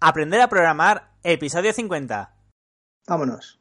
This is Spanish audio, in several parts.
Aprender a programar, episodio 50. Vámonos.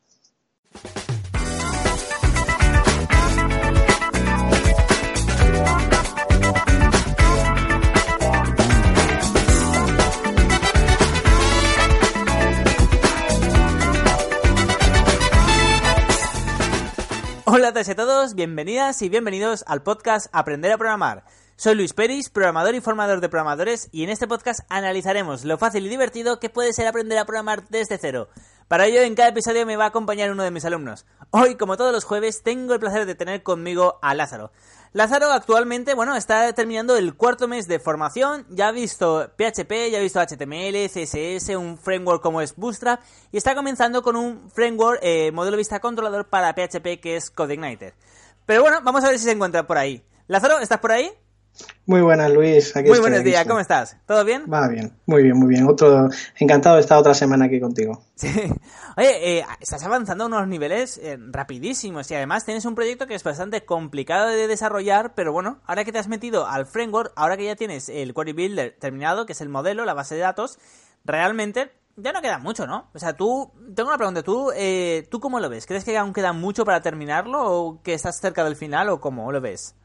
Hola a todos, bienvenidas y bienvenidos al podcast Aprender a Programar. Soy Luis Peris, programador y formador de programadores, y en este podcast analizaremos lo fácil y divertido que puede ser aprender a programar desde cero. Para ello, en cada episodio me va a acompañar uno de mis alumnos. Hoy, como todos los jueves, tengo el placer de tener conmigo a Lázaro. Lázaro actualmente, bueno, está terminando el cuarto mes de formación, ya ha visto PHP, ya ha visto HTML, CSS, un framework como es Bootstrap, y está comenzando con un framework, eh, modelo vista controlador para PHP que es CodeIgniter. Pero bueno, vamos a ver si se encuentra por ahí. Lázaro, ¿estás por ahí? Muy buenas, Luis. muy buenos días, ¿cómo estás? ¿Todo bien? Va bien, muy bien, muy bien. Otro, encantado de estar otra semana aquí contigo. Sí. Oye, eh, estás avanzando a unos niveles eh, rapidísimos y además tienes un proyecto que es bastante complicado de desarrollar, pero bueno, ahora que te has metido al framework, ahora que ya tienes el Query Builder terminado, que es el modelo, la base de datos, realmente ya no queda mucho, ¿no? O sea, tú, tengo una pregunta, ¿tú, eh, ¿tú cómo lo ves? ¿Crees que aún queda mucho para terminarlo o que estás cerca del final o cómo lo ves?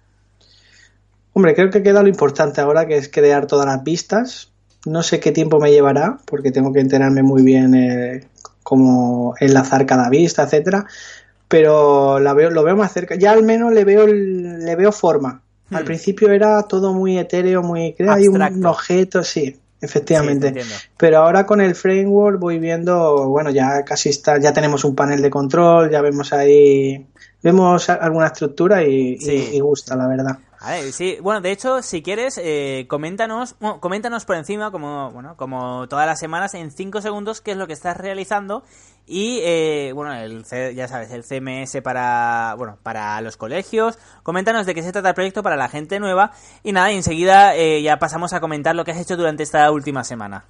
Hombre, creo que queda lo importante ahora, que es crear todas las vistas. No sé qué tiempo me llevará, porque tengo que enterarme muy bien eh, cómo enlazar cada vista, etcétera. Pero la veo, lo veo más cerca. Ya al menos le veo, le veo forma. Al hmm. principio era todo muy etéreo, muy... Hay un, objeto, sí, efectivamente. Pero ahora con el framework voy viendo, bueno, ya casi está, ya tenemos un panel de control, ya vemos ahí, vemos alguna estructura y gusta, la verdad sí, bueno, de hecho, si quieres, eh, coméntanos, coméntanos por encima, como, bueno, como todas las semanas, en 5 segundos, qué es lo que estás realizando y, eh, bueno, el, ya sabes, el CMS para, bueno, para los colegios. Coméntanos de qué se trata el proyecto para la gente nueva y nada, y enseguida eh, ya pasamos a comentar lo que has hecho durante esta última semana.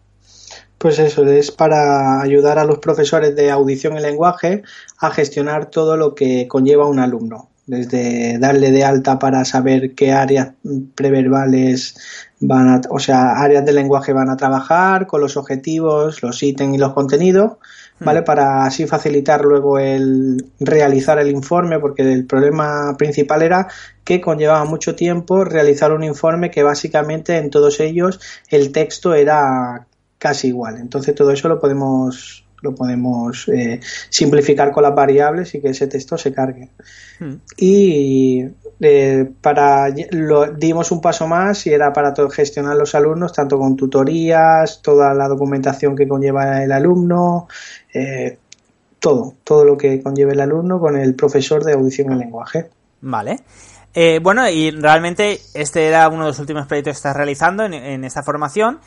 Pues eso, es para ayudar a los profesores de audición y lenguaje a gestionar todo lo que conlleva un alumno desde darle de alta para saber qué áreas preverbales van a, o sea, áreas de lenguaje van a trabajar, con los objetivos, los ítems y los contenidos, hmm. ¿vale? Para así facilitar luego el realizar el informe, porque el problema principal era que conllevaba mucho tiempo realizar un informe que básicamente en todos ellos el texto era casi igual. Entonces todo eso lo podemos lo podemos eh, simplificar con las variables y que ese texto se cargue. Hmm. Y eh, para lo dimos un paso más y era para gestionar los alumnos, tanto con tutorías, toda la documentación que conlleva el alumno, eh, todo, todo lo que conlleva el alumno con el profesor de audición y lenguaje. Vale. Bueno, y realmente este era uno de los últimos proyectos que estás realizando en, en esta formación.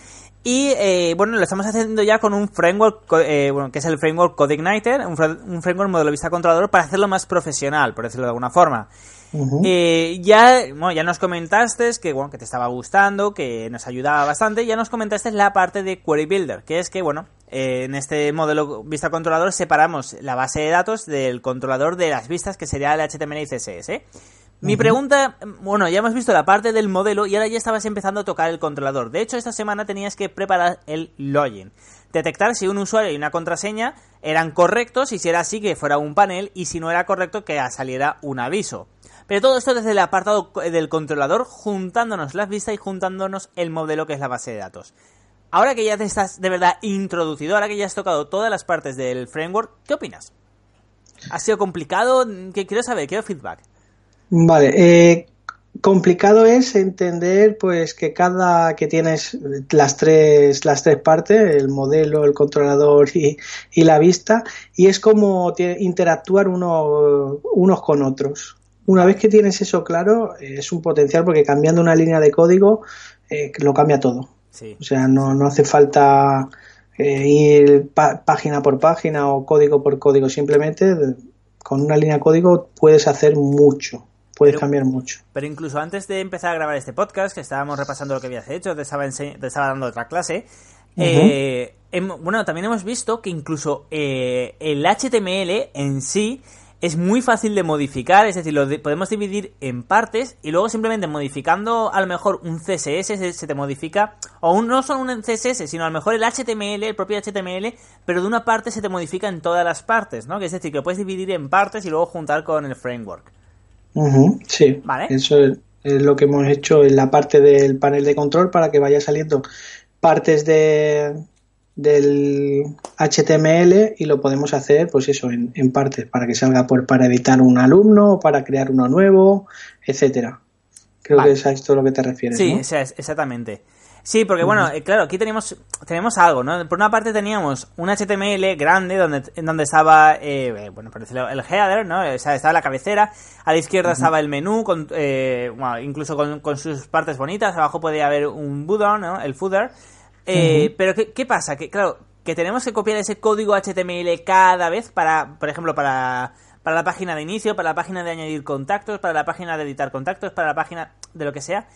Y eh, bueno, lo estamos haciendo ya con un framework, eh, bueno, que es el framework CodeIgniter, un, un, framework modelo vista controlador para hacerlo más profesional, por decirlo de alguna forma. eh, ya, bueno, ya nos comentaste que, bueno, que te estaba gustando, que nos ayudaba bastante. Ya nos comentaste la parte de Query Builder, que es que, bueno, eh, en este modelo vista controlador separamos la base de datos del controlador de las vistas, que sería el HTML y CSS. Mi pregunta, bueno, ya hemos visto la parte del modelo y ahora ya estabas empezando a tocar el controlador. De hecho, esta semana tenías que preparar el login. Detectar si un usuario y una contraseña eran correctos y si era así que fuera un panel y si no era correcto que saliera un aviso. Pero todo esto desde el apartado del controlador, juntándonos las vistas y juntándonos el modelo que es la base de datos. Ahora que ya te estás de verdad introducido, ahora que ya has tocado todas las partes del framework, ¿qué opinas? ¿Ha sido complicado? ¿Qué quiero saber? Quiero feedback. Vale, eh, complicado es entender pues que cada que tienes las tres las tres partes el modelo el controlador y, la vista y es como interactuar uno, unos con otros una vez que tienes eso claro es un potencial porque cambiando una línea de código eh, lo cambia todo o sea no, no hace falta eh, ir página por página o código por código. Simplemente con una línea de código puedes hacer mucho. Puedes cambiar mucho. Pero incluso antes de empezar a grabar este podcast, que estábamos repasando lo que habías hecho, te estaba, te estaba dando otra clase, eh, bueno, también hemos visto que incluso eh, el HTML en sí es muy fácil de modificar, es decir, lo podemos dividir en partes y luego simplemente modificando a lo mejor un CSS se, te modifica, o no solo un CSS, sino a lo mejor el HTML, el propio HTML, pero de una parte se te modifica en todas las partes, ¿no? Que es decir, que lo puedes dividir en partes y luego juntar con el framework. Sí, ¿Vale? eso es, lo que hemos hecho en la parte del panel de control para que vaya saliendo partes de, del HTML y lo podemos hacer, pues eso, en, partes, para que salga por, para editar un alumno, para crear uno nuevo, etcétera. Creo que es a esto a lo que te refieres. Sí, exactamente. Sí, porque bueno, eh, claro, aquí tenemos, tenemos algo, ¿no? Por una parte teníamos un HTML grande donde, en donde estaba, eh, bueno, por decirlo, el header, ¿no? O sea, estaba la cabecera, a la izquierda estaba el menú, con, eh, bueno, incluso con, con, sus partes bonitas, abajo podía haber un button, ¿no? El footer, eh, pero ¿qué, pasa? Que claro, que tenemos que copiar ese código HTML cada vez para, por ejemplo, para, para la página de inicio, para la página de añadir contactos, para la página de editar contactos, para la página de lo que sea.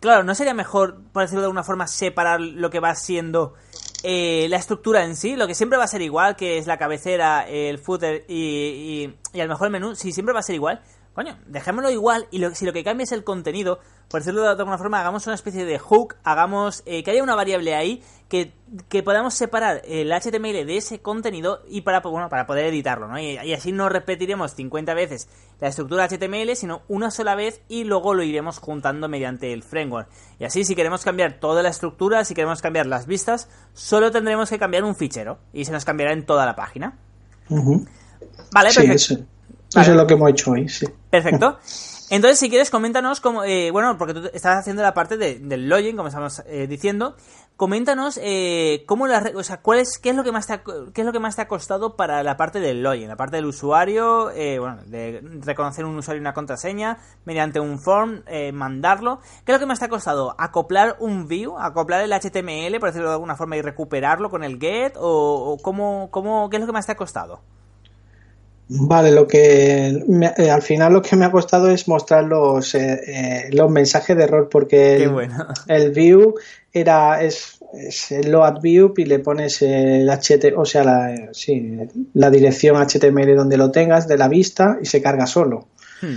Claro, ¿no sería mejor, por decirlo de alguna forma, separar lo que va siendo eh, la estructura en sí? Lo que siempre va a ser igual, que es la cabecera, el footer y, y, a lo mejor el menú, si siempre va a ser igual, coño, dejémoslo igual y si lo que cambia es el contenido, por decirlo de alguna forma, hagamos una especie de hook, hagamos eh, que haya una variable ahí que, podamos separar el HTML de ese contenido y para, bueno, para poder editarlo, ¿no? Y, así no repetiremos 50 veces la estructura HTML, sino una sola vez y luego lo iremos juntando mediante el framework. Y así si queremos cambiar toda la estructura, si queremos cambiar las vistas, solo tendremos que cambiar un fichero y se nos cambiará en toda la página. Vale, perfecto. Eso, eso es lo que hemos hecho hoy, sí. Perfecto. Entonces, si quieres, coméntanos cómo, eh, bueno, porque tú estás haciendo la parte del login, como estamos eh, diciendo, coméntanos eh, cómo la, o sea, cuál es, qué es lo que más te ha, qué es lo que más te ha costado para la parte del login, la parte del usuario, eh, bueno, de reconocer un usuario y una contraseña mediante un form, eh, mandarlo. ¿Qué es lo que más te ha costado? Acoplar un view, acoplar el HTML, por decirlo de alguna forma, y recuperarlo con el get, o, o cómo, cómo, qué es lo que más te ha costado? Vale, lo que eh, al final lo que me ha costado es mostrar los, eh, eh, los mensajes de error porque el, view era es, el load view y le pones el HT, o sea, la, sí, la dirección HTML donde lo tengas de la vista y se carga solo. Hmm.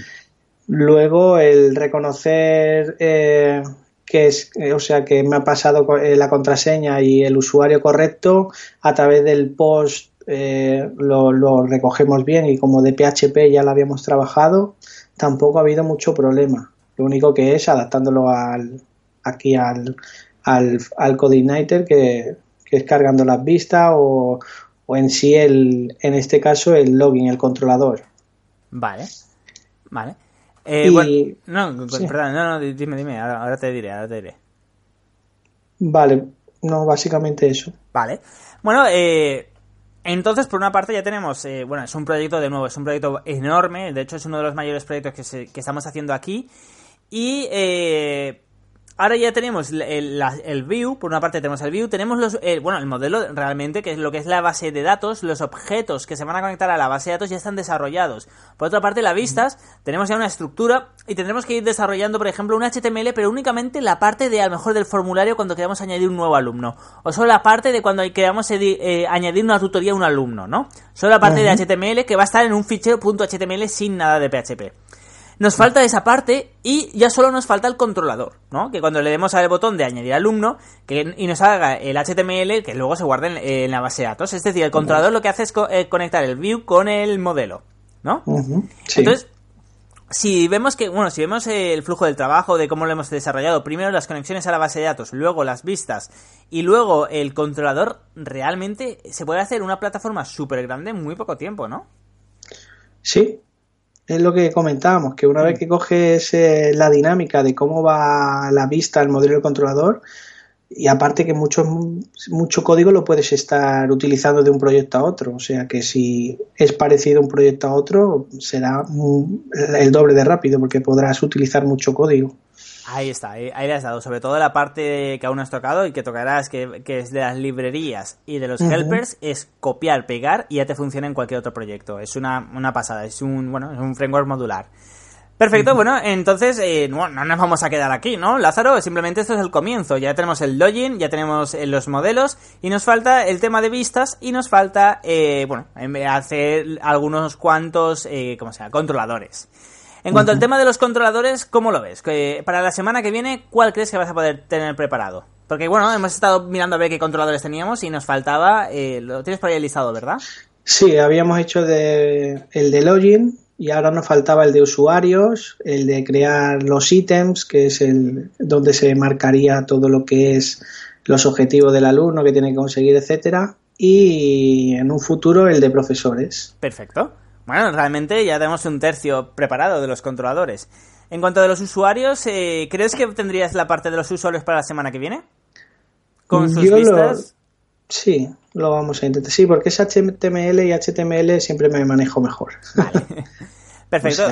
Luego el reconocer que es, o sea, que me ha pasado la contraseña y el usuario correcto a través del post eh, lo, recogemos bien y como de PHP ya lo habíamos trabajado, tampoco ha habido mucho problema. Lo único que es adaptándolo al, aquí al, al, al Codeigniter, que, es cargando las vistas o, o en sí, el, en este caso, el login, el controlador. Vale, vale. Eh, no, perdón, no, no, dime, dime, ahora, ahora, te diré, ahora te diré. Vale, no, básicamente eso. Vale. Bueno, eh, entonces, por una parte ya tenemos, eh, bueno, es un proyecto de nuevo, es un proyecto enorme, de hecho es uno de los mayores proyectos que, que estamos haciendo aquí. Y eh, Ahora ya tenemos el, view, por una parte tenemos el view, tenemos los, bueno, el modelo realmente, que es lo que es la base de datos, los objetos que se van a conectar a la base de datos ya están desarrollados. Por otra parte, las vistas, tenemos ya una estructura y tendremos que ir desarrollando, por ejemplo, un HTML, pero únicamente la parte de, a lo mejor, del formulario cuando queramos añadir un nuevo alumno. O solo la parte de cuando queramos eh, añadir una tutoría a un alumno, ¿no? Solo la parte de HTML que va a estar en un fichero .html sin nada de PHP. Nos falta esa parte y ya solo nos falta el controlador, ¿no? Que cuando le demos al botón de añadir alumno que, y nos haga el HTML que luego se guarde en, la base de datos. Es decir, el controlador lo que hace es eh, conectar el view con el modelo, ¿no? Entonces, si vemos que, bueno, si vemos el flujo del trabajo, de cómo lo hemos desarrollado, primero las conexiones a la base de datos, luego las vistas y luego el controlador, realmente se puede hacer una plataforma súper grande en muy poco tiempo, ¿no? Sí, es lo que comentábamos, que una vez que coges la dinámica de cómo va la vista al modelo del controlador, y aparte que mucho, mucho código lo puedes estar utilizando de un proyecto a otro, o sea que si es parecido un proyecto a otro, será el doble de rápido porque podrás utilizar mucho código. Ahí está, ahí, le has dado. Sobre todo la parte que aún no has tocado y que tocarás, que, es de las librerías y de los helpers, es copiar, pegar y ya te funciona en cualquier otro proyecto. Es una, una pasada, es un, bueno, es un framework modular. Perfecto, bueno, entonces eh, no, nos vamos a quedar aquí, ¿no? Lázaro, simplemente esto es el comienzo. Ya tenemos el login, ya tenemos eh, los modelos y nos falta el tema de vistas y nos falta, eh, bueno, hacer algunos cuantos, eh, ¿cómo se llama? Controladores. En cuanto al tema de los controladores, ¿cómo lo ves? Para la semana que viene, ¿cuál crees que vas a poder tener preparado? Porque bueno, hemos estado mirando a ver qué controladores teníamos y nos faltaba, lo tienes por ahí listado, ¿verdad? Sí, habíamos hecho de, el de login, y ahora nos faltaba el de usuarios, el de crear los ítems, que es el donde se marcaría todo lo que es los objetivos del alumno que tiene que conseguir, etcétera, y en un futuro el de profesores. Perfecto. Bueno, realmente ya tenemos un tercio preparado de los controladores. En cuanto a los usuarios, eh, ¿crees que tendrías la parte de los usuarios para la semana que viene? Con sus vistas. Sí, lo vamos a intentar. Sí, porque es HTML y HTML siempre me manejo mejor. Perfecto.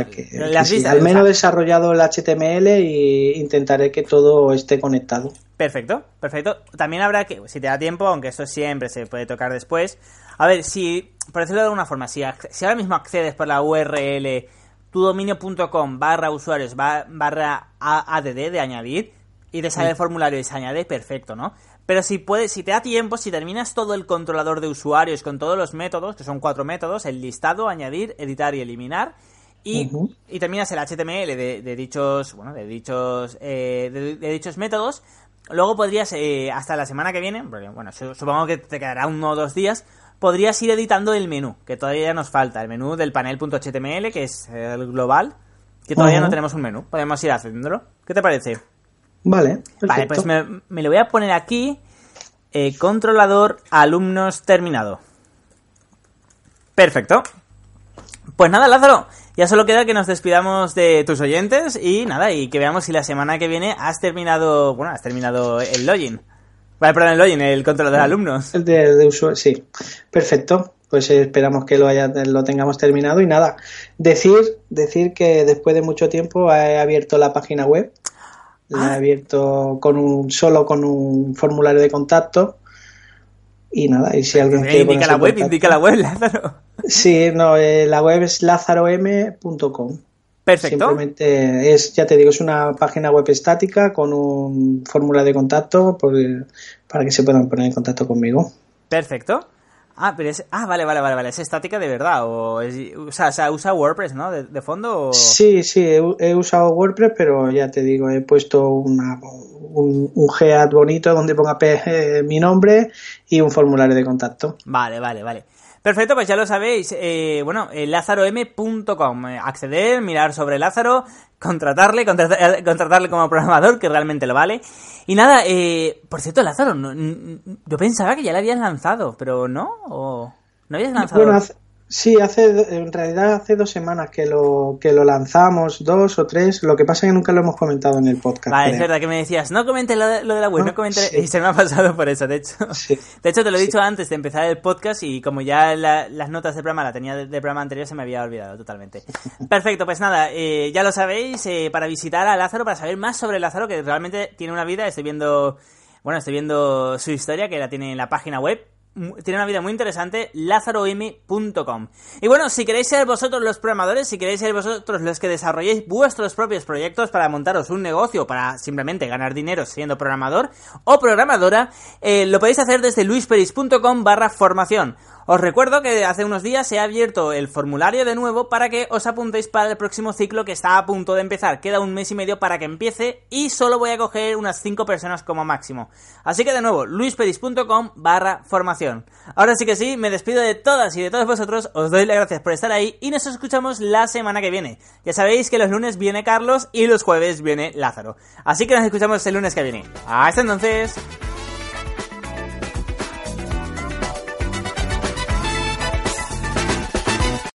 al menos desarrollado el HTML e intentaré que todo esté conectado. Perfecto, perfecto. También habrá que, si te da tiempo, aunque eso siempre se puede tocar después, a ver, si, por decirlo de alguna forma, si, si ahora mismo accedes por la URL tudominio.com barra usuarios barra add de añadir y te sale el formulario y se añade, perfecto, ¿no? Pero si puedes, si te da tiempo, si terminas todo el controlador de usuarios con todos los métodos, que son cuatro métodos, el listado, añadir, editar y eliminar, y, y terminas el HTML de, dichos, bueno, de dichos, eh, de, dichos métodos, luego podrías, eh, hasta la semana que viene, porque bueno, supongo que te quedará uno o dos días, podrías ir editando el menú, que todavía nos falta, el menú del panel.html, que es el global, que todavía no tenemos un menú, podemos ir haciéndolo. ¿Qué te parece? Vale, Vale, pues me, lo voy a poner aquí. Eh, controlador alumnos terminado. Perfecto. Pues nada, Lázaro, ya solo queda que nos despidamos de tus oyentes y nada, y que veamos si la semana que viene has terminado, bueno, has terminado el login. Vale, perdón, login, el controlador de alumnos. El de, de usuario, sí. Perfecto. Pues esperamos que lo, haya, lo tengamos terminado y nada. Decir, decir que después de mucho tiempo he abierto la página web la he ah. abierto con un solo con un formulario de contacto. Y nada, y si alguien quiere. Indica la web, indica la web, Lázaro. Sí, no, eh, la web es lazarom.com. Perfecto. Simplemente es, ya te digo, es una página web estática con un formulario de contacto para que se puedan poner en contacto conmigo. Perfecto. Ah, pero es. Ah, vale, vale, vale, vale. Es estática de verdad. O, o, sea, usa WordPress, ¿no? De, fondo. Sí, sí, he, usado WordPress, pero ya te digo, he puesto una, un, un Gead bonito donde ponga eh, mi nombre y un formulario de contacto. Vale, vale, vale. Perfecto, pues ya lo sabéis. Eh, bueno, eh, lazarom.com. Eh, acceder, mirar sobre Lázaro, contratarle, contratarle como programador, que realmente lo vale. Y nada, eh, por cierto, Lázaro, yo pensaba que ya lo habías lanzado, pero no, ¿O no habías lanzado. Bueno, Sí, hace, en realidad hace dos semanas que lo, que lo lanzamos, dos o tres. Lo que pasa es que nunca lo hemos comentado en el podcast. Vale, es verdad que me decías, no comente lo de, la web, no, comente. Y se me ha pasado por eso, de hecho. De hecho, te lo he dicho antes de empezar el podcast y como ya las notas de programa la tenía del programa anterior, se me había olvidado totalmente. Perfecto, pues nada, eh, ya lo sabéis, eh, para visitar a Lázaro, para saber más sobre Lázaro, que realmente tiene una vida, estoy viendo. Bueno, estoy viendo su historia, que la tiene en la página web tiene una vida muy interesante, lazarom.com. Y bueno, si queréis ser vosotros los programadores, si queréis ser vosotros los que desarrolléis vuestros propios proyectos para montaros un negocio, para simplemente ganar dinero siendo programador o programadora, eh, lo podéis hacer desde luisperis.com barra formación. Os recuerdo que hace unos días se ha abierto el formulario de nuevo para que os apuntéis para el próximo ciclo que está a punto de empezar. Queda un mes y medio para que empiece y solo voy a coger unas 5 personas como máximo. Así que de nuevo, luisperis.com barra formación. Ahora sí que sí, me despido de todas y de todos vosotros, os doy las gracias por estar ahí y nos escuchamos la semana que viene. Ya sabéis que los lunes viene Carlos y los jueves viene Lázaro. Así que nos escuchamos el lunes que viene. Hasta entonces.